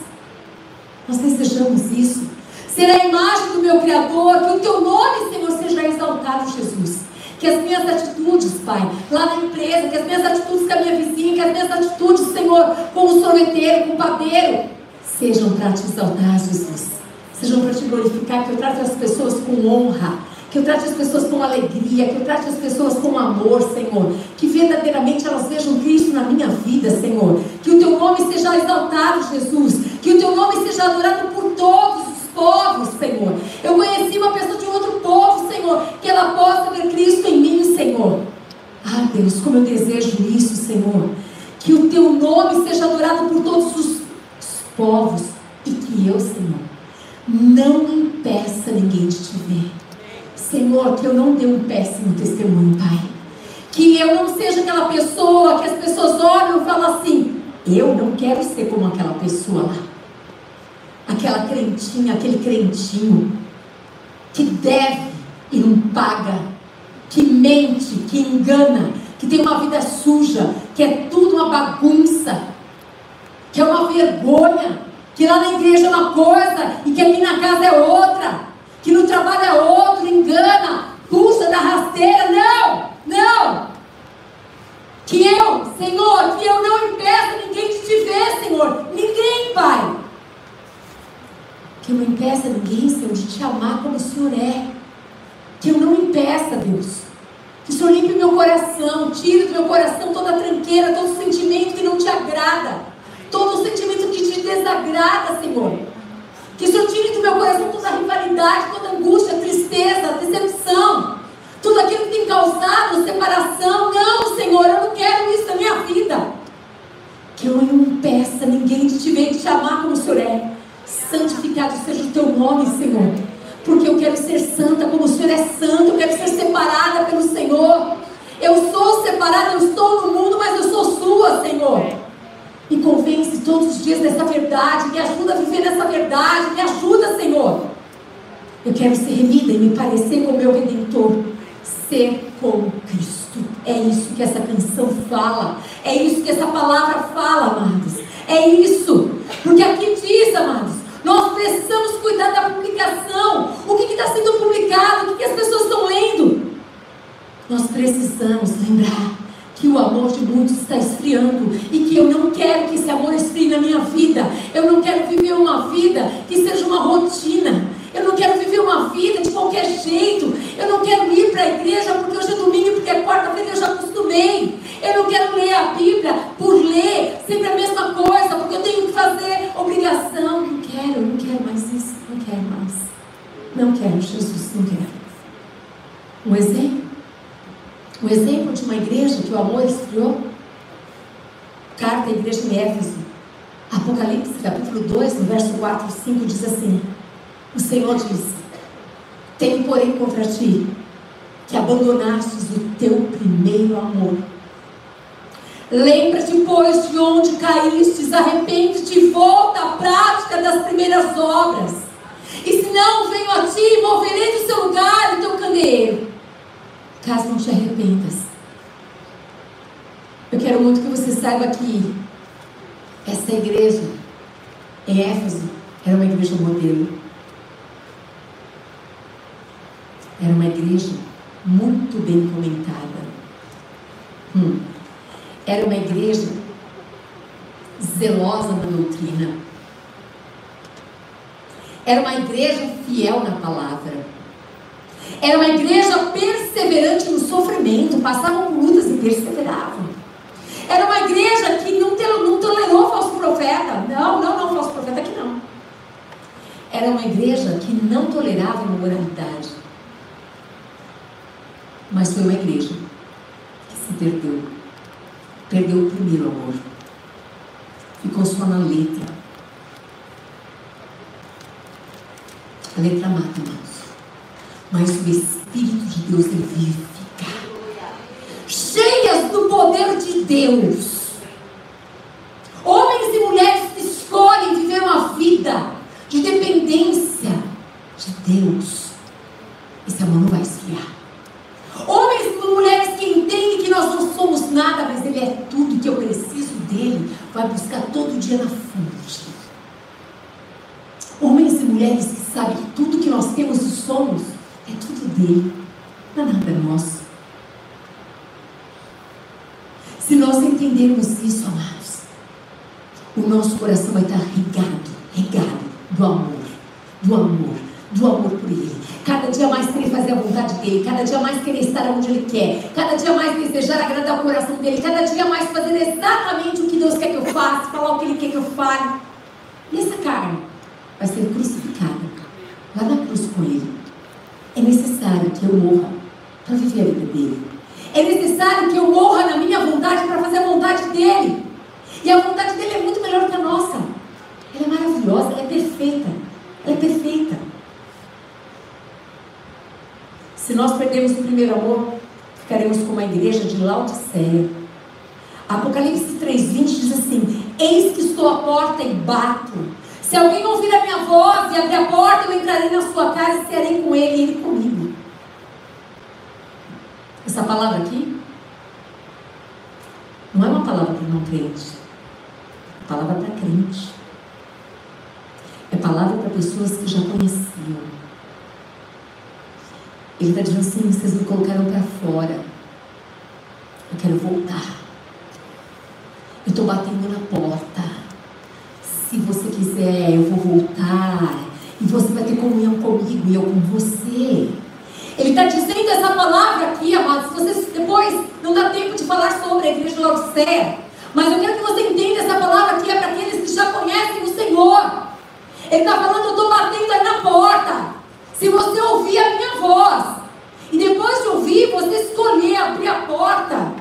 Nós desejamos isso. Ser a imagem do meu Criador, que o teu nome, Senhor, seja exaltado, Jesus. Que as minhas atitudes, Pai, lá na empresa, que as minhas atitudes com a minha vizinha, que as minhas atitudes, Senhor, com o sorveteiro, com o padeiro, sejam para te exaltar, Jesus. Sejam para te glorificar, que eu trate as pessoas com honra, que eu trate as pessoas com alegria, que eu trate as pessoas com amor, Senhor. Que verdadeiramente elas vejam Cristo na minha vida, Senhor. Que o teu nome seja exaltado, Jesus. Que o teu nome seja adorado por todos os povos, Senhor. Eu conheci uma pessoa de outro povo, Senhor, que ela possa ver Cristo em mim, Senhor. Ah, Deus, como eu desejo isso, Senhor. Que o teu nome seja adorado por todos os povos e que eu, Senhor, não impeça ninguém de te ver. Senhor, que eu não dê um péssimo testemunho, Pai. Que eu não seja aquela pessoa que as pessoas olham e falam assim: eu não quero ser como aquela pessoa lá. Aquela crentinha, aquele crentinho que deve e não paga. que mente, que engana, que tem uma vida suja, que é tudo uma bagunça, que é uma vergonha, que lá na igreja é uma coisa e que aqui na casa é outra, que no trabalho é outro, engana, puxa da rasteira. Não, não. Que eu, Senhor, que eu não impeça ninguém de te ver, Senhor. Ninguém, Pai. Que não impeça ninguém, Senhor, de te amar como o Senhor é. Que eu não impeça, Deus. Que o Senhor limpe meu coração, tire do meu coração toda tranqueira, todo sentimento que não te agrada. Todo sentimento que te desagrada, Senhor. Que o Senhor tire do meu coração toda rivalidade, toda angústia, tristeza, decepção. Tudo aquilo que tem causado separação. Não, Senhor, eu não quero isso na minha vida. Que eu não impeça ninguém de te ver, de te amar como o Senhor é. Santificado seja o teu nome, Senhor. Porque eu quero ser santa como o Senhor é santo. Eu quero ser separada pelo Senhor. Eu sou separada, eu estou no mundo, mas eu sou sua, Senhor. Me convence todos os dias dessa verdade. Me ajuda a viver nessa verdade. Me ajuda, Senhor. Eu quero ser remida e me parecer com o meu Redentor ser como Cristo. É isso que essa canção fala. É isso que essa palavra fala, amados. É isso. Porque aqui diz, amados, nós precisamos cuidar da publicação. O que está sendo publicado? O que, que as pessoas estão lendo? Nós precisamos lembrar que o amor de muitos está esfriando e que eu não quero que esse amor esfrie na minha vida. Eu não quero viver uma vida que seja uma rotina. Eu não quero viver uma vida de qualquer jeito. Eu não quero ir para a igreja porque hoje é domingo, porque é quarta-feira eu já acostumei. Eu não quero ler a Bíblia por ler, sempre a mesma coisa, porque eu tenho que fazer obrigação. Não quero, não quero mais isso. Não quero mais. Não quero, Jesus, não quero. Um exemplo? Um exemplo de uma igreja que o amor esfriou? Carta à igreja de Éfeso. Apocalipse, capítulo 2, no verso 4 e 5, diz assim. O Senhor diz: Tenho, porém, contra ti que abandonastes o teu primeiro amor. Lembra-te, pois, de onde caístes, arrepende-te e volta à prática das primeiras obras. E se não, venho a ti e moverei do seu lugar o teu candeeiro, caso não te arrependas. Eu quero muito que você saiba que essa igreja, em Éfeso, era uma igreja modelo. Era uma igreja muito bem comentada. Hum. Era uma igreja zelosa na doutrina. Era uma igreja fiel na palavra. Era uma igreja perseverante no sofrimento. Passavam lutas e perseveravam. Era uma igreja que não, não tolerou falso profeta. Não, não, não, falso profeta aqui não. Era uma igreja que não tolerava imoralidade. Mas foi uma igreja que se perdeu. Perdeu o primeiro amor. Ficou só na letra. A letra mata, irmãos. Mas o Espírito de Deus ele vivifica. Cheias do poder de Deus. Homens e mulheres que escolhem viver uma vida de dependência de Deus. Esse amor não vai esfriar. Homens e mulheres que entendem que nós não somos nada, mas Ele é tudo que eu preciso dele, vai buscar todo dia na fonte. Homens e mulheres que sabem que tudo que nós temos e somos é tudo dele, não é nada nosso. Se nós entendermos isso, amados, o nosso coração vai estar regado, regado do amor, do amor, do amor por Ele. Cada dia mais querer fazer a vontade dele, cada dia mais querer estar onde Ele quer, cada dia mais desejar agradar o coração dele, cada dia mais fazer exatamente o que Deus quer que eu faça, falar o que Ele quer que eu fale. E essa carne vai ser crucificada lá na cruz com Ele. É necessário que eu morra para viver a vida dele. É necessário que eu morra na minha vontade para fazer a vontade dele. E a vontade dele é muito melhor que a nossa. Ela é maravilhosa, ela é perfeita. Ela é perfeita. Se nós perdermos o primeiro amor, ficaremos como a igreja de Laodiceia. Apocalipse 3,20 diz assim: Eis que estou à porta e bato. Se alguém ouvir a minha voz e abrir a porta, eu entrarei na sua casa e serei com ele e ele comigo. Essa palavra aqui não é uma palavra para não crente. É palavra para crente. É palavra para pessoas que já conheciam. Ele está dizendo assim: vocês me colocaram para fora. Eu quero voltar. Eu estou batendo na porta. Se você quiser, eu vou voltar. E você vai ter comunhão comigo e eu com você. Ele está dizendo essa palavra aqui, amados. Vocês depois não dá tempo de falar sobre a igreja de Laodicea. Mas eu quero que você entenda essa palavra aqui é para aqueles que já conhecem o Senhor. Ele está falando, eu estou batendo aí na porta. Se você ouvir a minha voz, e depois de ouvir, você escolher abrir a porta,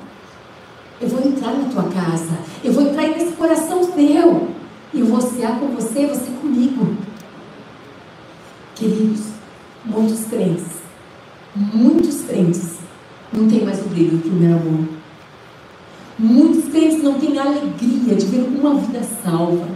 eu vou entrar na tua casa, eu vou entrar nesse coração teu, e eu vou cear com você, você comigo. Queridos, muitos crentes, muitos crentes não têm mais o brilho do primeiro amor. Muitos crentes não têm alegria de ver uma vida salva.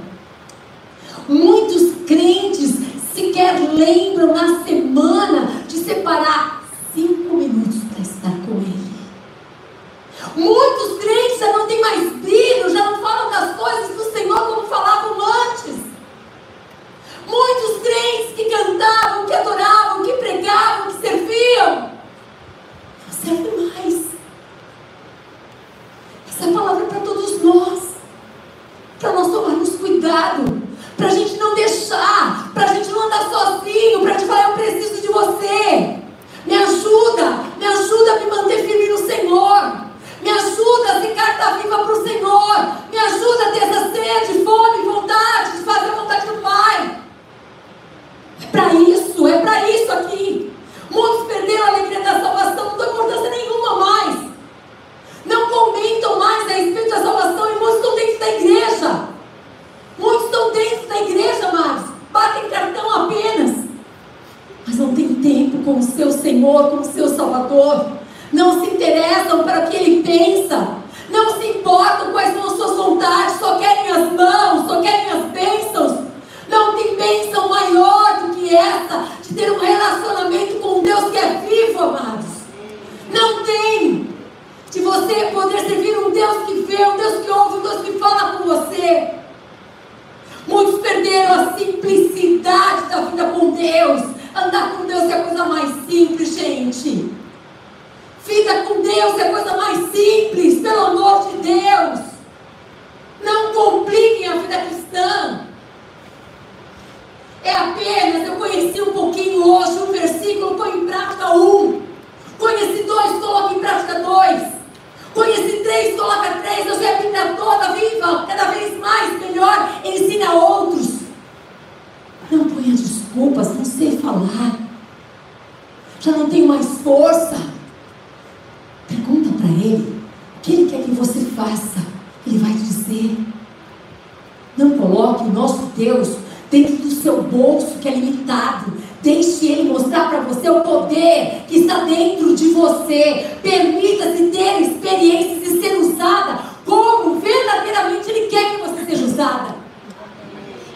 Poder que está dentro de você. Permita-se ter experiências e ser usada como verdadeiramente Ele quer que você seja usada.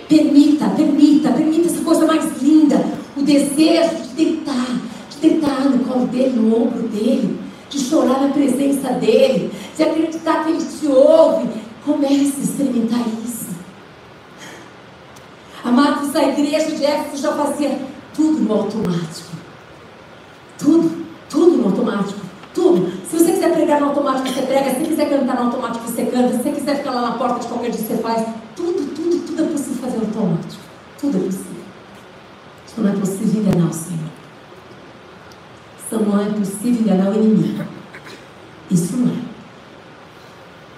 Permita, permita, permita essa coisa mais linda. O desejo de tentar, de tentar no colo dele, no ombro dele, de chorar na presença dele, de acreditar que ele te ouve. Comece a experimentar isso. Amados, a igreja de Éfeso já fazia tudo no automático. Tudo, tudo no automático. Tudo. Se você quiser pregar no automático, você prega. Se você quiser cantar no automático, você canta. Se você quiser ficar lá na porta de qualquer dia, você faz. Tudo, tudo, tudo é possível fazer automático. Tudo é possível. Isso não é possível enganar o Senhor. Isso não é possível enganar o inimigo. Isso não é.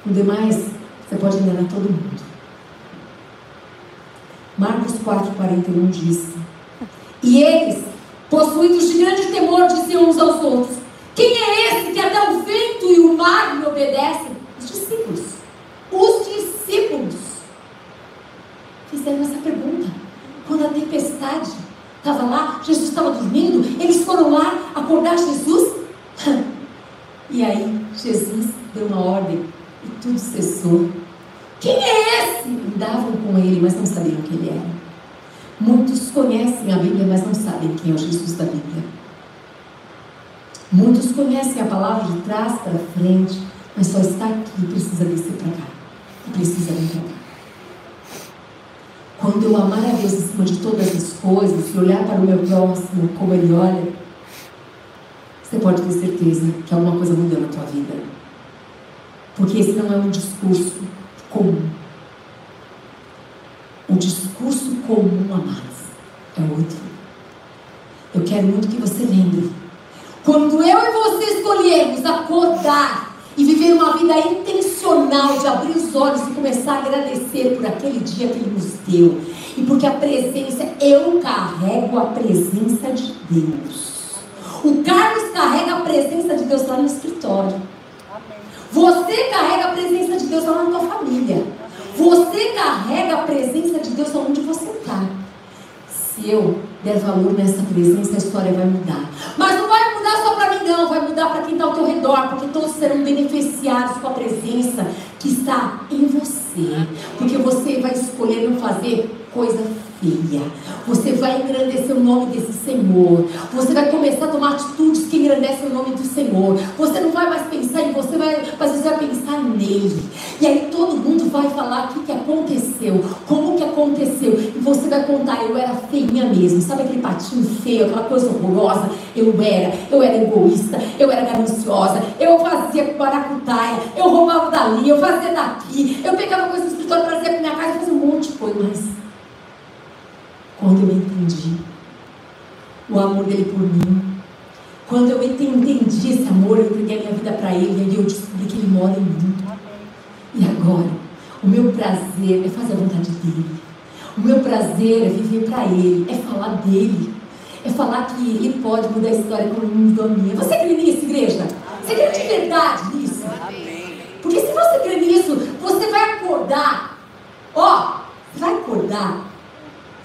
O demais, você pode enganar todo mundo. Marcos 4,41 diz: E eles, possuídos de grande temor, diziam uns aos outros: Quem é esse que até o vento e o mar lhe obedecem? Os discípulos. Os discípulos fizeram essa pergunta. Quando a tempestade estava lá, Jesus estava dormindo, eles foram lá acordar Jesus. (laughs) E aí, Jesus deu uma ordem e tudo cessou. Quem é esse? Andavam com ele, mas não sabiam quem ele era. Muitos conhecem a Bíblia, mas não sabem quem é o Jesus da Bíblia. Muitos conhecem a palavra de trás para frente, mas só está aqui e precisa descer para cá. E precisa vir para cá. Quando eu amar a Deus acima de todas as coisas e olhar para o meu próximo como ele olha, você pode ter certeza que alguma coisa mudou na tua vida. Porque esse não é um discurso comum. O comum, amados, é outro. Eu quero muito que você lembre. Quando eu e você escolhermos acordar e viver uma vida intencional de abrir os olhos e começar a agradecer por aquele dia que Ele nos deu. E porque a presença, eu carrego a presença de Deus. O Carlos carrega a presença de Deus lá no escritório. Você carrega a presença de Deus lá na tua família. Você carrega a presença de Deus onde você está. Se eu der valor nessa presença, a história vai mudar. Mas não vai mudar só para mim, não. Vai mudar para quem está ao teu redor. Porque todos serão beneficiados com a presença que está em você. Porque você vai escolher não fazer coisa feia. Você vai engrandecer o nome desse Senhor. Você vai começar a tomar atitudes que engrandecem o nome do Senhor. Você não vai mais pensar em você, vai, mas você vai pensar nele. E aí todo mundo vai falar o que, que aconteceu, como que aconteceu. E você vai contar, eu era feinha mesmo. Sabe aquele patinho feio, aquela coisa horrorosa? Eu era, eu era egoísta, eu era gananciosa, eu fazia maracutaia, eu roubava dali, eu fazia daqui, eu pegava coisa do escritório, trazia para minha casa, fazia um monte de coisa, mas quando eu entendi o amor dele por mim, quando eu entendi esse amor, eu entreguei a minha vida para ele, e eu descobri que ele mora em mim. E agora, o meu prazer é fazer a vontade dele. O meu prazer é viver para ele, é falar dele, é falar que ele pode mudar a história como ele mudou a minha. Você crê nisso, igreja? Você crê de verdade nisso? Porque se você crê nisso, você vai acordar. Ó, você vai acordar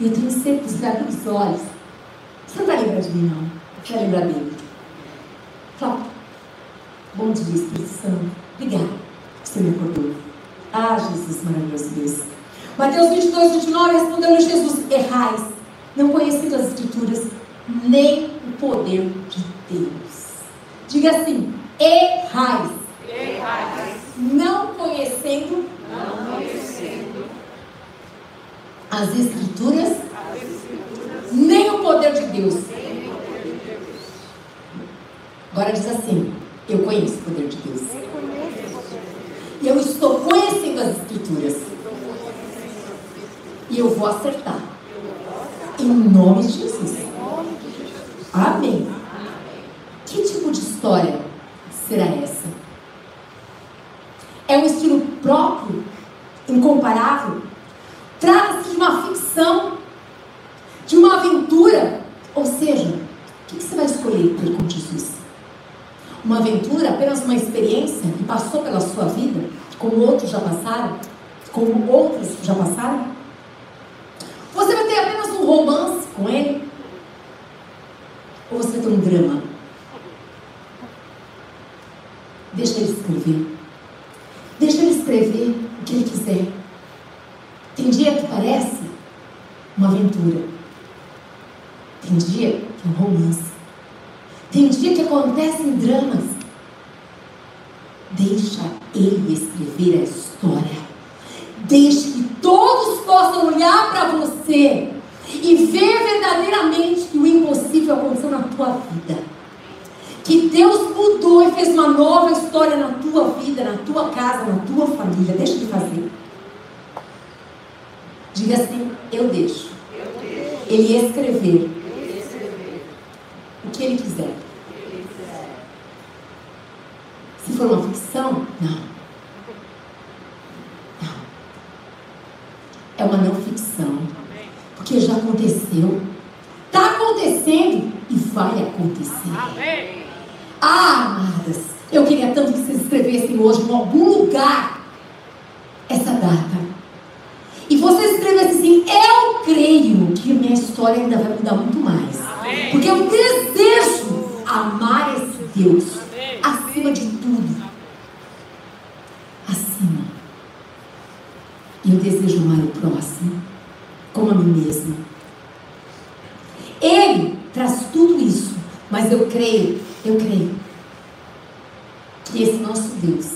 e eu tenho certeza, os olhos. Você não vai lembrar de mim, não. Você vai lembrar dele. Fala, bom dia, Espírito Santo. Obrigada que você me acordou. Ah, Jesus, maravilhoso Deus. Mateus 22, 29, respondeu-lhe Jesus: Errais, não conhecendo as Escrituras, nem o poder de Deus. Diga assim: errais. Errais. Não conhecendo, não conhecendo as Escrituras, nem o poder de Deus. Agora diz assim: Eu conheço o poder de Deus. Eu estou conhecendo as Escrituras. E eu vou acertar. Em nome de Jesus. Amém. Que tipo de história será essa? É um estilo próprio, incomparável, Trata-se de uma ficção, de uma aventura. Ou seja, o que você vai escolher ter com Jesus? Uma aventura, apenas uma experiência que passou pela sua vida, como outros já passaram, como outros já passaram? Você vai ter apenas um romance com ele? Ou você vai ter um drama? Deixa ele escrever. Deixa ele escrever o que ele quiser. Tem dia que parece uma aventura. Tem dia que é um romance. Tem dia que acontecem dramas. Deixa ele escrever a história. Deixe que todos possam olhar para você e ver verdadeiramente que o impossível aconteceu na tua vida. Que Deus mudou e fez uma nova história na tua vida, na tua casa, na tua família. Deixa de fazer. Diga assim: Eu deixo. Eu deixo. Ele escrever. Ele escrever. O que ele quiser. ele quiser. Se for uma ficção, não. Não. É uma não ficção. Porque já aconteceu. Está acontecendo e vai acontecer. Amém. Ah, amadas, eu queria tanto que vocês escrevessem hoje em algum lugar essa data. E você escrevesse assim: Eu creio que minha história ainda vai mudar muito mais. Porque eu desejo amar esse Deus acima de tudo. Acima. E eu desejo amar o próximo como a mim mesma. Ele traz tudo isso, mas eu creio Eu creio que esse nosso Deus,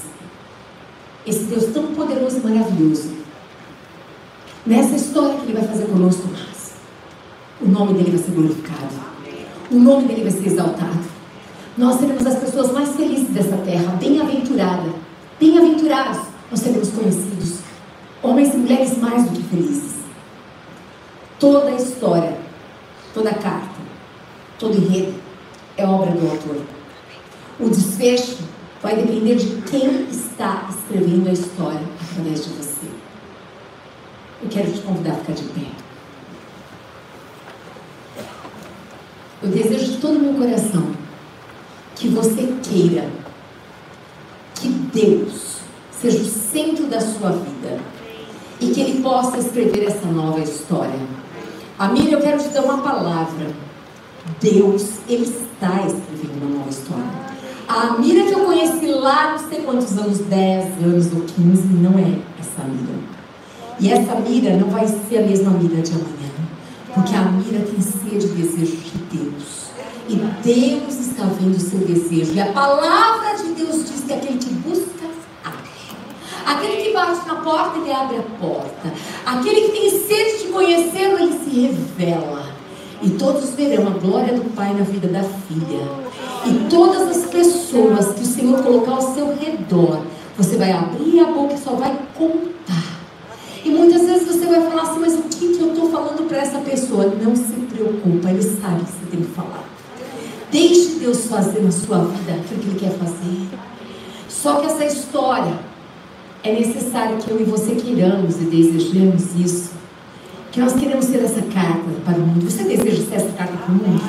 esse Deus tão poderoso e maravilhoso, nessa história que Ele vai fazer conosco, o nome dele vai ser glorificado, o nome dele vai ser exaltado. Nós seremos as pessoas mais felizes dessa terra, bem-aventurada, bem-aventurados, nós seremos conhecidos, homens e mulheres mais do que felizes. Toda a história, toda a carta, todo enredo é obra do autor. O desfecho vai depender de quem está escrevendo a história através de você. Eu quero te convidar a ficar de pé. Eu desejo de todo o meu coração que você queira que Deus seja o centro da sua vida e que Ele possa escrever essa nova história. Amília, eu quero te dar uma palavra. Deus, Ele está escrevendo uma nova história. A Amília que eu conheci lá, não sei quantos anos, 10 anos ou 15, não é essa Amília. E essa Amília não vai ser a mesma Amília de amanhã. Porque a Amília tem sede e desejo de Deus. E Deus está vendo o seu desejo. E a palavra de Deus diz que aquele que busca, acha. Aquele que bate na porta, ele abre a porta. Aquele que tem sede de conhecê-lo, ele se revela. E todos verão a glória do Pai na vida da filha. E todas as pessoas que o Senhor colocar ao seu redor, você vai abrir a boca e só vai contar. E muitas vezes você vai falar assim, mas o que, que eu estou falando para essa pessoa? Não se preocupa, ele sabe o que você tem que falar. Deixe Deus fazer na sua vida aquilo que Ele quer fazer. Só que essa história é necessário que eu e você queiramos e desejemos isso. Que nós queremos ser essa carta para o mundo. Você deseja ser essa carta para o mundo?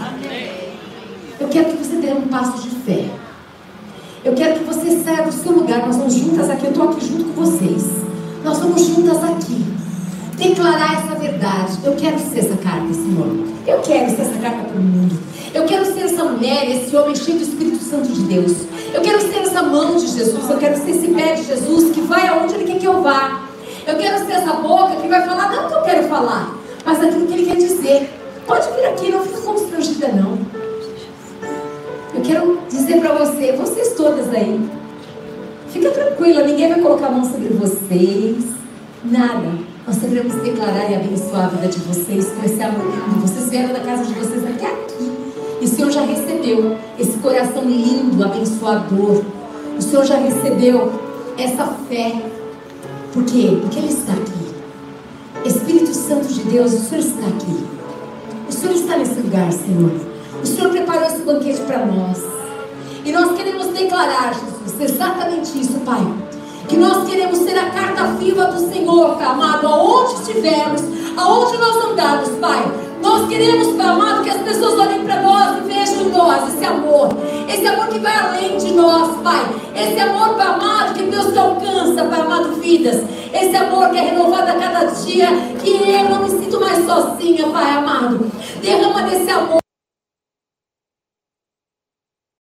Eu quero que você dê um passo de fé. Eu quero que você saia do seu lugar. Nós vamos juntas aqui. Eu estou aqui junto com vocês. Nós vamos juntas aqui. Declarar essa verdade. Eu quero ser essa carta, Senhor. Eu quero ser essa carta para o mundo. Eu quero ser essa mulher, esse homem cheio do Espírito Santo de Deus. Eu quero ser essa mão de Jesus. Eu quero ser esse pé de Jesus que vai aonde Ele quer que eu vá. Eu quero ser essa boca que vai falar não o que eu quero falar, mas aquilo que Ele quer dizer. Pode vir aqui, não fica constrangida não. Eu quero dizer para você, vocês todas aí, fica tranquila, ninguém vai colocar a mão sobre vocês, nada. Nós devemos declarar e abençoar a vida de vocês com esse amor lindo. Vocês vieram da casa de vocês até aqui. E o Senhor já recebeu esse coração lindo, abençoador. O Senhor já recebeu essa fé. Por quê? Porque Ele está aqui. Espírito Santo de Deus, o Senhor está aqui. O Senhor está nesse lugar, Senhor. O Senhor preparou esse banquete para nós. E nós queremos declarar, Jesus, exatamente isso, Pai. Que nós queremos ser a carta viva do Senhor, Pai amado, aonde estivermos, aonde nós andarmos, Pai. Nós queremos, Pai amado, que as pessoas olhem para nós e vejam em nós esse amor. Esse amor que vai além de nós, Pai. Esse amor, Pai amado, que Deus te alcança, Pai amado, vidas. Esse amor que é renovado a cada dia. Que eu não me sinto mais sozinha, Pai amado. Derrama desse amor.